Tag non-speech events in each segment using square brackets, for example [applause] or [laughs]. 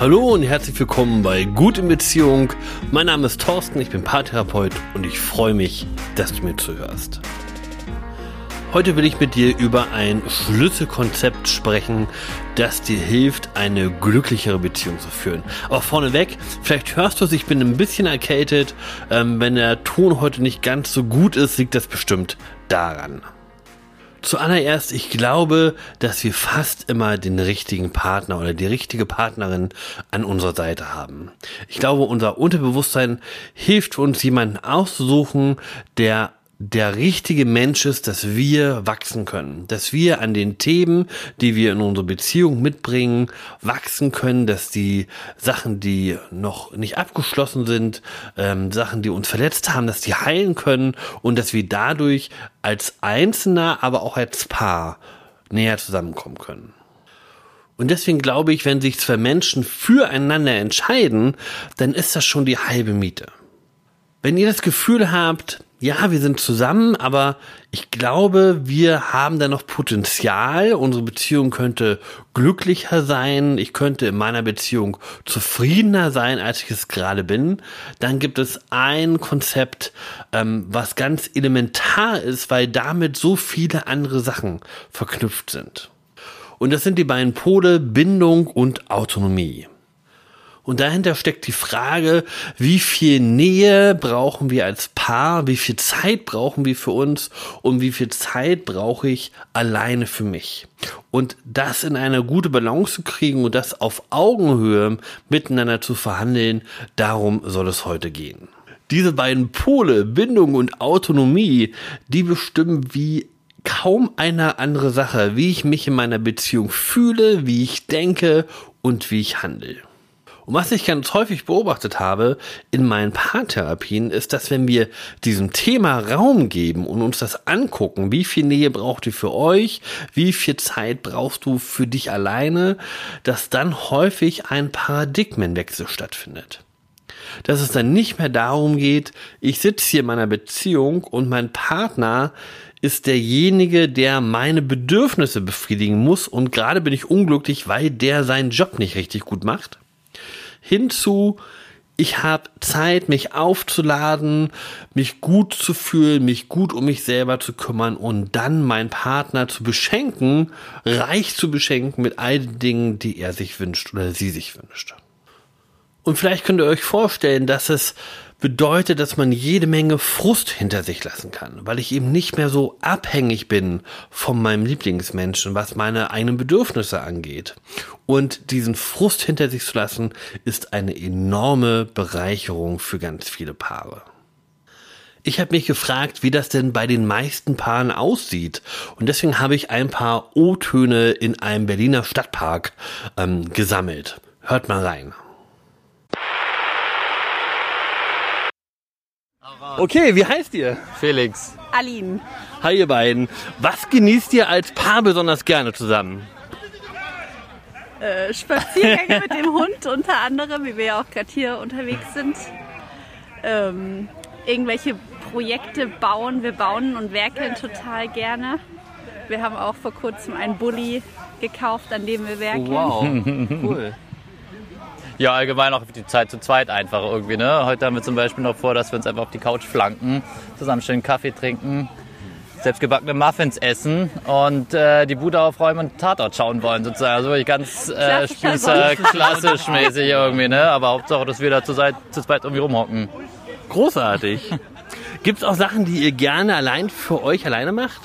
Hallo und herzlich willkommen bei Gut in Beziehung. Mein Name ist Thorsten, ich bin Paartherapeut und ich freue mich, dass du mir zuhörst. Heute will ich mit dir über ein Schlüsselkonzept sprechen, das dir hilft, eine glücklichere Beziehung zu führen. Aber vorneweg, vielleicht hörst du es, ich bin ein bisschen erkältet. Ähm, wenn der Ton heute nicht ganz so gut ist, liegt das bestimmt daran. Zuallererst, ich glaube, dass wir fast immer den richtigen Partner oder die richtige Partnerin an unserer Seite haben. Ich glaube, unser Unterbewusstsein hilft uns, jemanden auszusuchen, der der richtige Mensch ist, dass wir wachsen können, dass wir an den Themen, die wir in unsere Beziehung mitbringen, wachsen können, dass die Sachen, die noch nicht abgeschlossen sind, ähm, Sachen, die uns verletzt haben, dass die heilen können und dass wir dadurch als Einzelner, aber auch als Paar näher zusammenkommen können. Und deswegen glaube ich, wenn sich zwei Menschen füreinander entscheiden, dann ist das schon die halbe Miete. Wenn ihr das Gefühl habt, ja, wir sind zusammen, aber ich glaube, wir haben da noch Potenzial. Unsere Beziehung könnte glücklicher sein. Ich könnte in meiner Beziehung zufriedener sein, als ich es gerade bin. Dann gibt es ein Konzept, ähm, was ganz elementar ist, weil damit so viele andere Sachen verknüpft sind. Und das sind die beiden Pole Bindung und Autonomie. Und dahinter steckt die Frage, wie viel Nähe brauchen wir als Paar, wie viel Zeit brauchen wir für uns und wie viel Zeit brauche ich alleine für mich. Und das in eine gute Balance zu kriegen und das auf Augenhöhe miteinander zu verhandeln, darum soll es heute gehen. Diese beiden Pole, Bindung und Autonomie, die bestimmen, wie kaum eine andere Sache, wie ich mich in meiner Beziehung fühle, wie ich denke und wie ich handle. Und was ich ganz häufig beobachtet habe in meinen Paartherapien, ist, dass wenn wir diesem Thema Raum geben und uns das angucken, wie viel Nähe braucht ihr für euch, wie viel Zeit brauchst du für dich alleine, dass dann häufig ein Paradigmenwechsel stattfindet. Dass es dann nicht mehr darum geht, ich sitze hier in meiner Beziehung und mein Partner ist derjenige, der meine Bedürfnisse befriedigen muss und gerade bin ich unglücklich, weil der seinen Job nicht richtig gut macht hinzu, ich habe Zeit, mich aufzuladen, mich gut zu fühlen, mich gut um mich selber zu kümmern und dann meinen Partner zu beschenken, reich zu beschenken mit all den Dingen, die er sich wünscht oder sie sich wünscht. Und vielleicht könnt ihr euch vorstellen, dass es bedeutet, dass man jede Menge Frust hinter sich lassen kann, weil ich eben nicht mehr so abhängig bin von meinem Lieblingsmenschen, was meine eigenen Bedürfnisse angeht. Und diesen Frust hinter sich zu lassen, ist eine enorme Bereicherung für ganz viele Paare. Ich habe mich gefragt, wie das denn bei den meisten Paaren aussieht. Und deswegen habe ich ein paar O-Töne in einem Berliner Stadtpark ähm, gesammelt. Hört mal rein. Okay, wie heißt ihr? Felix. Aline. Hi ihr beiden. Was genießt ihr als Paar besonders gerne zusammen? Äh, Spaziergänge mit dem Hund unter anderem, wie wir ja auch gerade hier unterwegs sind. Ähm, irgendwelche Projekte bauen. Wir bauen und werkeln total gerne. Wir haben auch vor kurzem einen Bulli gekauft, an dem wir werkeln. Wow, cool. Ja, allgemein auch die Zeit zu zweit einfach irgendwie. Ne? Heute haben wir zum Beispiel noch vor, dass wir uns einfach auf die Couch flanken, zusammen schön Kaffee trinken, selbstgebackene Muffins essen und äh, die Bude aufräumen und Tatort schauen wollen sozusagen. Also wirklich ganz äh, Spießer, klassisch mäßig irgendwie. Ne? Aber Hauptsache, dass wir da zu, zu zweit irgendwie rumhocken. Großartig. Gibt es auch Sachen, die ihr gerne allein für euch alleine macht?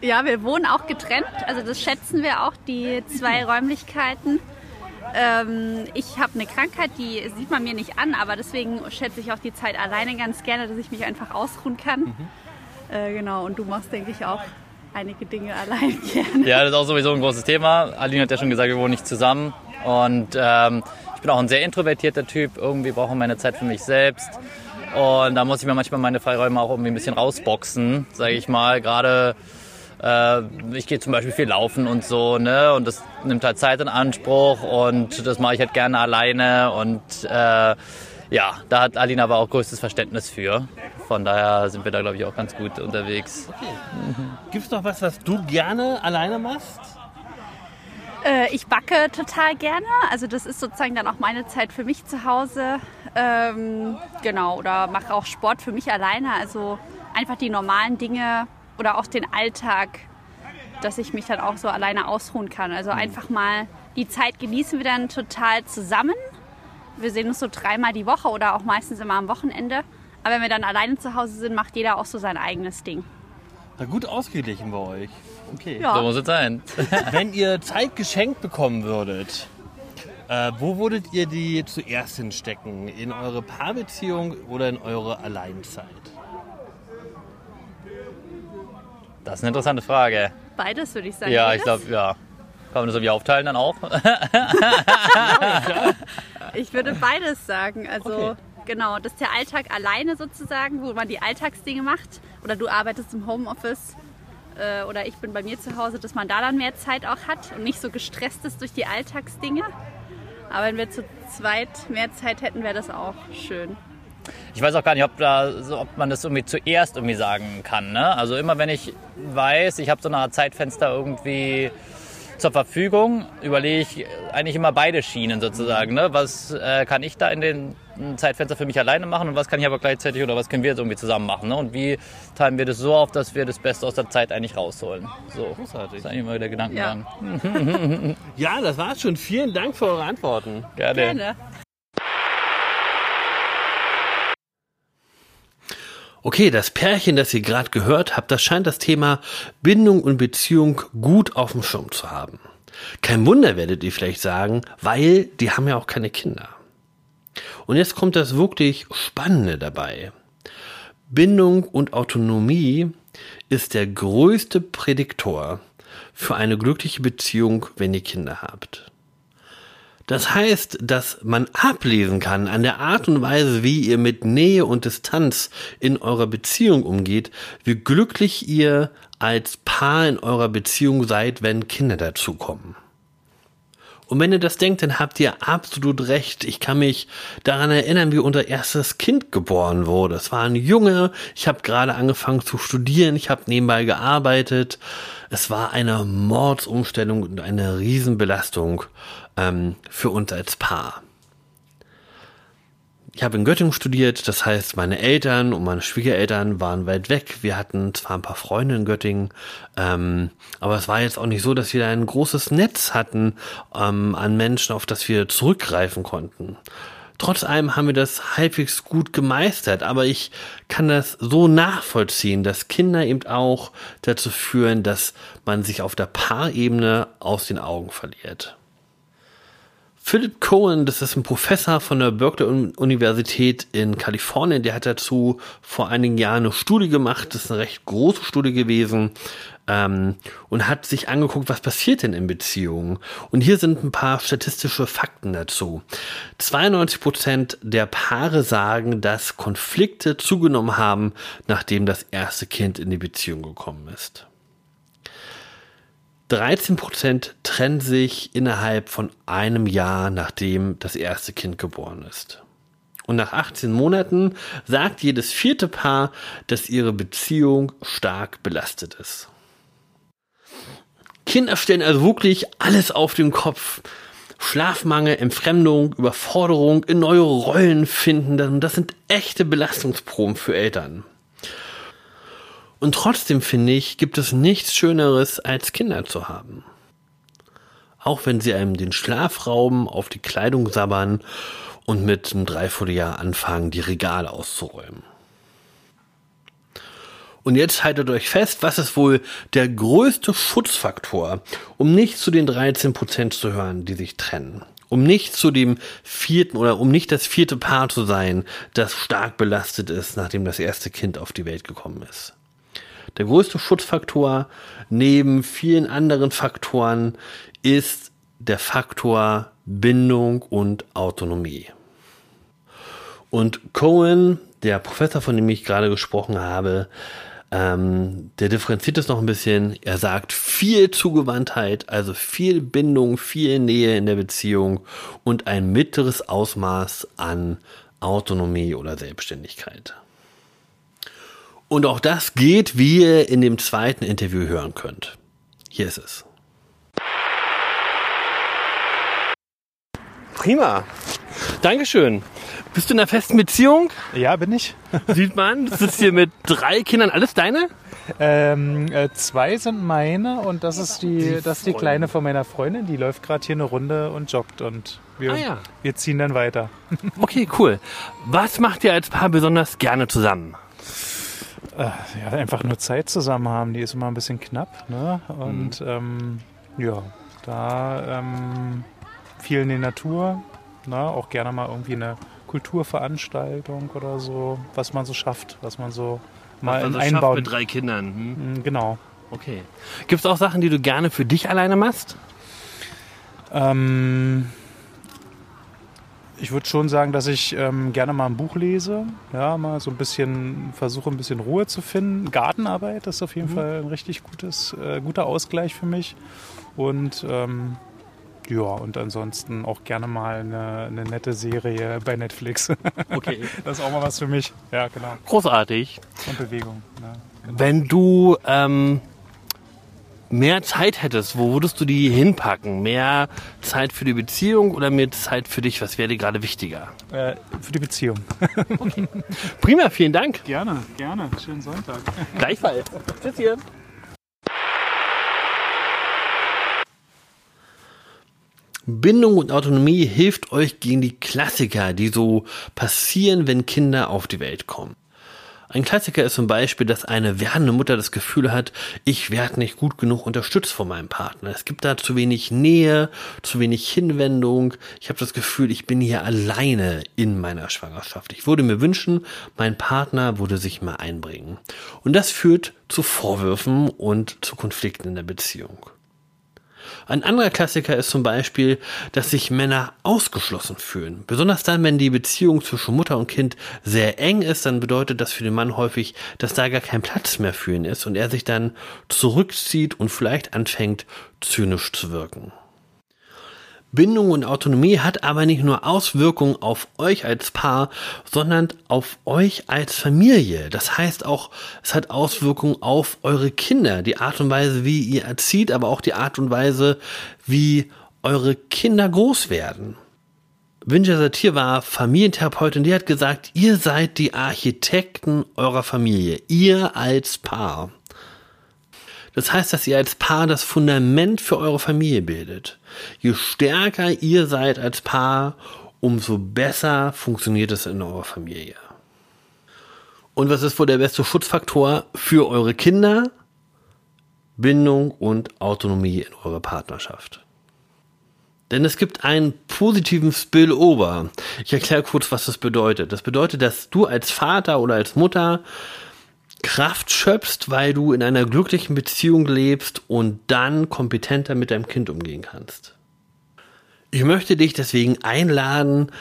Ja, wir wohnen auch getrennt. Also das schätzen wir auch, die zwei Räumlichkeiten. Ähm, ich habe eine Krankheit, die sieht man mir nicht an, aber deswegen schätze ich auch die Zeit alleine ganz gerne, dass ich mich einfach ausruhen kann. Mhm. Äh, genau, und du machst, denke ich, auch einige Dinge [laughs] allein gerne. Ja, das ist auch sowieso ein großes Thema. Aline hat ja schon gesagt, wir wohnen nicht zusammen. Und ähm, ich bin auch ein sehr introvertierter Typ. Irgendwie brauche ich meine Zeit für mich selbst. Und da muss ich mir manchmal meine Freiräume auch irgendwie ein bisschen rausboxen, sage ich mal. Gerade äh, ich gehe zum Beispiel viel laufen und so, ne? Und das nimmt halt Zeit in Anspruch und das mache ich halt gerne alleine und äh, ja, da hat Alina aber auch größtes Verständnis für. Von daher sind wir da, glaube ich, auch ganz gut unterwegs. Okay. Gibt es noch was, was du gerne alleine machst? Äh, ich backe total gerne. Also das ist sozusagen dann auch meine Zeit für mich zu Hause. Ähm, genau, oder mache auch Sport für mich alleine. Also einfach die normalen Dinge oder auch den Alltag, dass ich mich dann auch so alleine ausruhen kann. Also einfach mal die Zeit genießen wir dann total zusammen. Wir sehen uns so dreimal die Woche oder auch meistens immer am Wochenende. Aber wenn wir dann alleine zu Hause sind, macht jeder auch so sein eigenes Ding. Na gut ausgeglichen bei euch. Okay. Ja. So muss es sein. [laughs] Wenn ihr Zeit geschenkt bekommen würdet, äh, wo würdet ihr die zuerst hinstecken? In eure Paarbeziehung oder in eure Alleinzeit? Das ist eine interessante Frage. Beides würde ich sagen. Ja, ich glaube, ja. Kann man das irgendwie aufteilen dann auch? [laughs] Ich würde beides sagen. Also Okay. genau, das ist der Alltag alleine sozusagen, wo man die Alltagsdinge macht. Oder du arbeitest im Homeoffice äh, oder ich bin bei mir zu Hause, dass man da dann mehr Zeit auch hat und nicht so gestresst ist durch die Alltagsdinge. Aber wenn wir zu zweit mehr Zeit hätten, wäre das auch schön. Ich weiß auch gar nicht, ob, da, ob man das irgendwie zuerst irgendwie sagen kann. Ne? Also immer wenn ich weiß, ich habe so eine Art Zeitfenster irgendwie zur Verfügung, überlege ich eigentlich immer beide Schienen sozusagen. Ne? Was äh, kann ich da in den Zeitfenster für mich alleine machen und was kann ich aber gleichzeitig oder was können wir jetzt irgendwie zusammen machen? Ne? Und wie teilen wir das so auf, dass wir das Beste aus der Zeit eigentlich rausholen? So, Großartig. das ist eigentlich immer der Gedankengang. [laughs] [laughs] Ja, das war's schon. Vielen Dank für eure Antworten. Gerne. Gerne. Okay, das Pärchen, das ihr gerade gehört habt, das scheint das Thema Bindung und Beziehung gut auf dem Schirm zu haben. Kein Wunder, werdet ihr vielleicht sagen, weil die haben ja auch keine Kinder. Und jetzt kommt das wirklich Spannende dabei. Bindung und Autonomie ist der größte Prädiktor für eine glückliche Beziehung, wenn ihr Kinder habt. Das heißt, dass man ablesen kann an der Art und Weise, wie ihr mit Nähe und Distanz in eurer Beziehung umgeht, wie glücklich ihr als Paar in eurer Beziehung seid, wenn Kinder dazukommen. Und wenn ihr das denkt, dann habt ihr absolut recht. Ich kann mich daran erinnern, wie unser erstes Kind geboren wurde. Es war ein Junge. Ich habe gerade angefangen zu studieren. Ich habe nebenbei gearbeitet. Es war eine Mordsumstellung und eine Riesenbelastung ähm, für uns als Paar. Ich habe in Göttingen studiert, das heißt, meine Eltern und meine Schwiegereltern waren weit weg. Wir hatten zwar ein paar Freunde in Göttingen, ähm, aber es war jetzt auch nicht so, dass wir da ein großes Netz hatten ähm, an Menschen, auf das wir zurückgreifen konnten. Trotz allem haben wir das halbwegs gut gemeistert, aber ich kann das so nachvollziehen, dass Kinder eben auch dazu führen, dass man sich auf der Paarebene aus den Augen verliert. Philip Cohen, das ist ein Professor von der Berkeley Universität in Kalifornien, der hat dazu vor einigen Jahren eine Studie gemacht, das ist eine recht große Studie gewesen, ähm, und hat sich angeguckt, was passiert denn in Beziehungen. Und hier sind ein paar statistische Fakten dazu. 92 Prozent der Paare sagen, dass Konflikte zugenommen haben, nachdem das erste Kind in die Beziehung gekommen ist. 13 Prozent trennen sich innerhalb von einem Jahr, nachdem das erste Kind geboren ist. Und nach 18 Monaten sagt jedes vierte Paar, dass ihre Beziehung stark belastet ist. Kinder stellen also wirklich alles auf den Kopf. Schlafmangel, Entfremdung, Überforderung, in neue Rollen finden, das sind echte Belastungsproben für Eltern. Und trotzdem finde ich, gibt es nichts Schöneres, als Kinder zu haben. Auch wenn sie einem den Schlaf rauben, auf die Kleidung sabbern und mit einem Dreivierteljahr anfangen, die Regale auszuräumen. Und jetzt haltet euch fest, was ist wohl der größte Schutzfaktor, um nicht zu den 13% zu hören, die sich trennen? Um nicht zu dem vierten oder um nicht das vierte Paar zu sein, das stark belastet ist, nachdem das erste Kind auf die Welt gekommen ist. Der größte Schutzfaktor neben vielen anderen Faktoren ist der Faktor Bindung und Autonomie. Und Cohen, der Professor, von dem ich gerade gesprochen habe, ähm, der differenziert es noch ein bisschen. Er sagt viel Zugewandtheit, also viel Bindung, viel Nähe in der Beziehung und ein mittleres Ausmaß an Autonomie oder Selbstständigkeit. Und auch das geht, wie ihr in dem zweiten Interview hören könnt. Hier ist es. Prima. Dankeschön. Bist du in einer festen Beziehung? Ja, bin ich. [laughs] Sieht man. Du sitzt hier mit drei Kindern. Alles deine? Ähm, äh, zwei sind meine und das ist die, das ist die kleine von meiner Freundin. Die läuft gerade hier eine Runde und joggt und wir, Ah ja. wir ziehen dann weiter. [laughs] Okay, cool. Was macht ihr als Paar besonders gerne zusammen? Ja, einfach nur Zeit zusammen haben, die ist immer ein bisschen knapp. Ne? Und ähm, ja, da ähm, viel in die Natur, ne? auch gerne mal irgendwie eine Kulturveranstaltung oder so, was man so schafft, was man so mal Also schafft mit drei Kindern. Hm? Mm, Genau. Okay. Gibt es auch Sachen, die du gerne für dich alleine machst? Ähm, ich würde schon sagen, dass ich ähm, gerne mal ein Buch lese, ja, mal so ein bisschen versuche, ein bisschen Ruhe zu finden. Gartenarbeit ist auf jeden Fall ein richtig gutes, äh, guter Ausgleich für mich. Und ähm, ja, und ansonsten auch gerne mal eine, eine nette Serie bei Netflix. [laughs] Okay. das ist auch mal was für mich. Ja, genau. Großartig. Und Bewegung. Ja. Wenn du ähm, mehr Zeit hättest, wo würdest du die hinpacken? Mehr Zeit für die Beziehung oder mehr Zeit für dich? Was wäre dir gerade wichtiger? Äh, für die Beziehung. Prima, vielen Dank. Gerne, gerne. Schönen Sonntag. Gleichfalls. Tschüss hier. Bindung und Autonomie hilft euch gegen die Klassiker, die so passieren, wenn Kinder auf die Welt kommen. Ein Klassiker ist zum Beispiel, dass eine werdende Mutter das Gefühl hat, ich werde nicht gut genug unterstützt von meinem Partner. Es gibt da zu wenig Nähe, zu wenig Hinwendung. Ich habe das Gefühl, ich bin hier alleine in meiner Schwangerschaft. Ich würde mir wünschen, mein Partner würde sich mal einbringen. Und das führt zu Vorwürfen und zu Konflikten in der Beziehung. Ein anderer Klassiker ist zum Beispiel, dass sich Männer ausgeschlossen fühlen. Besonders dann, wenn die Beziehung zwischen Mutter und Kind sehr eng ist, dann bedeutet das für den Mann häufig, dass da gar kein Platz mehr für ihn ist und er sich dann zurückzieht und vielleicht anfängt, zynisch zu wirken. Bindung und Autonomie hat aber nicht nur Auswirkungen auf euch als Paar, sondern auf euch als Familie. Das heißt auch, es hat Auswirkungen auf eure Kinder, die Art und Weise, wie ihr erzieht, aber auch die Art und Weise, wie eure Kinder groß werden. Winja Satir war Familientherapeutin, die hat gesagt, ihr seid die Architekten eurer Familie, ihr als Paar. Das heißt, dass ihr als Paar das Fundament für eure Familie bildet. Je stärker ihr seid als Paar, umso besser funktioniert es in eurer Familie. Und was ist wohl der beste Schutzfaktor für eure Kinder? Bindung und Autonomie in eurer Partnerschaft. Denn es gibt einen positiven Spillover. Ich erkläre kurz, was das bedeutet. Das bedeutet, dass du als Vater oder als Mutter Kraft schöpfst, weil du in einer glücklichen Beziehung lebst und dann kompetenter mit deinem Kind umgehen kannst. Ich möchte dich deswegen einladen,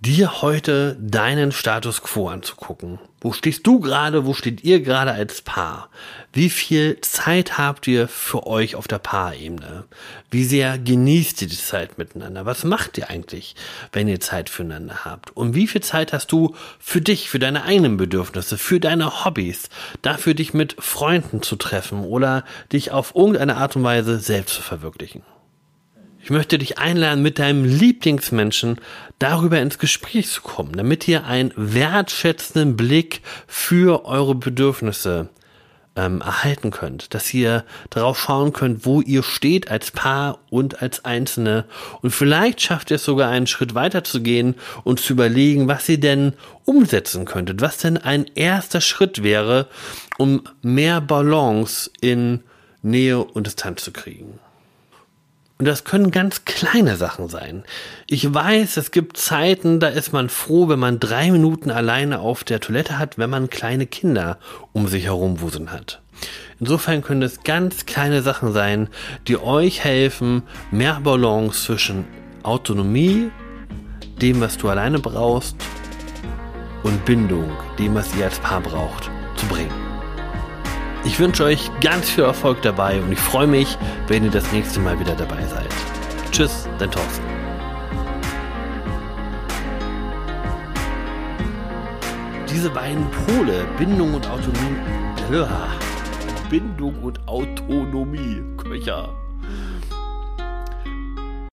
dir heute deinen Status quo anzugucken. Wo stehst du gerade? Wo steht ihr gerade als Paar? Wie viel Zeit habt ihr für euch auf der Paarebene? Wie sehr genießt ihr die Zeit miteinander? Was macht ihr eigentlich, wenn ihr Zeit füreinander habt? Und wie viel Zeit hast du für dich, für deine eigenen Bedürfnisse, für deine Hobbys, dafür dich mit Freunden zu treffen oder dich auf irgendeine Art und Weise selbst zu verwirklichen? Ich möchte dich einladen, mit deinem Lieblingsmenschen darüber ins Gespräch zu kommen, damit ihr einen wertschätzenden Blick für eure Bedürfnisse ähm, erhalten könnt, dass ihr darauf schauen könnt, wo ihr steht als Paar und als Einzelne. Und vielleicht schafft ihr es sogar einen Schritt weiter zu gehen und zu überlegen, was ihr denn umsetzen könntet, was denn ein erster Schritt wäre, um mehr Balance in Nähe und Distanz zu kriegen. Und das können ganz kleine Sachen sein. Ich weiß, es gibt Zeiten, da ist man froh, wenn man drei Minuten alleine auf der Toilette hat, wenn man kleine Kinder um sich herum wuseln hat. Insofern können es ganz kleine Sachen sein, die euch helfen, mehr Balance zwischen Autonomie, dem, was du alleine brauchst, und Bindung, dem, was ihr als Paar braucht, zu bringen. Ich wünsche euch ganz viel Erfolg dabei und ich freue mich, wenn ihr das nächste Mal wieder dabei seid. Tschüss, dein Thorsten. Diese beiden Pole, Bindung und Autonomie. Bindung und Autonomie. Köcher.